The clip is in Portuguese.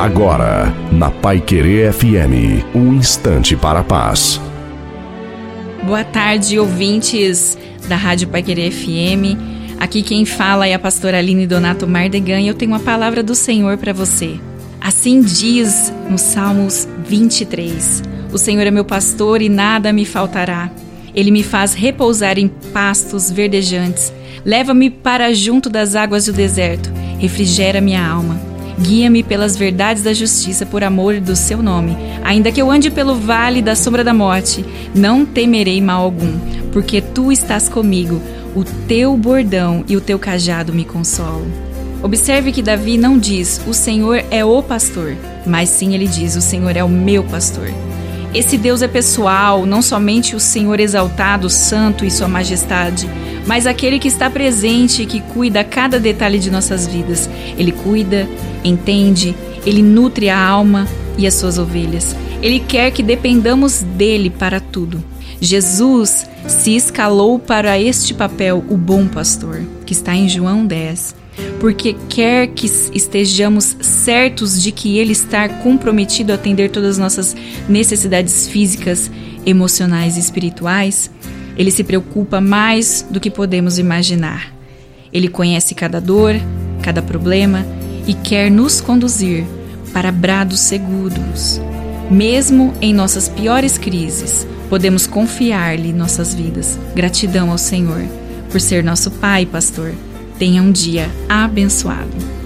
Agora, na Pai Querer FM, um instante para a paz. Boa tarde, ouvintes da Rádio Pai Querer FM. Aqui quem fala é a pastora Aline Donato Mardegan e eu tenho uma palavra do Senhor para você. Assim diz no Salmos 23: O Senhor é meu pastor e nada me faltará. Ele me faz repousar em pastos verdejantes. Leva-me para junto das águas do deserto. Refrigera minha alma. Guia-me pelas verdades da justiça por amor do seu nome. Ainda que eu ande pelo vale da sombra da morte, não temerei mal algum, porque tu estás comigo. O teu bordão e o teu cajado me consolam. Observe que Davi não diz: "O Senhor é o pastor", mas sim ele diz: "O Senhor é o meu pastor". Esse Deus é pessoal, não somente o Senhor exaltado, santo e sua majestade, mas aquele que está presente e que cuida cada detalhe de nossas vidas. Ele cuida, entende, ele nutre a alma e as suas ovelhas. Ele quer que dependamos dele para tudo. Jesus se escalou para este papel, o bom pastor, que está em João 10 porque quer que estejamos certos de que Ele está comprometido a atender todas as nossas necessidades físicas, emocionais e espirituais, Ele se preocupa mais do que podemos imaginar. Ele conhece cada dor, cada problema e quer nos conduzir para brados seguros. Mesmo em nossas piores crises, podemos confiar-lhe nossas vidas. Gratidão ao Senhor por ser nosso Pai, pastor Tenha um dia abençoado.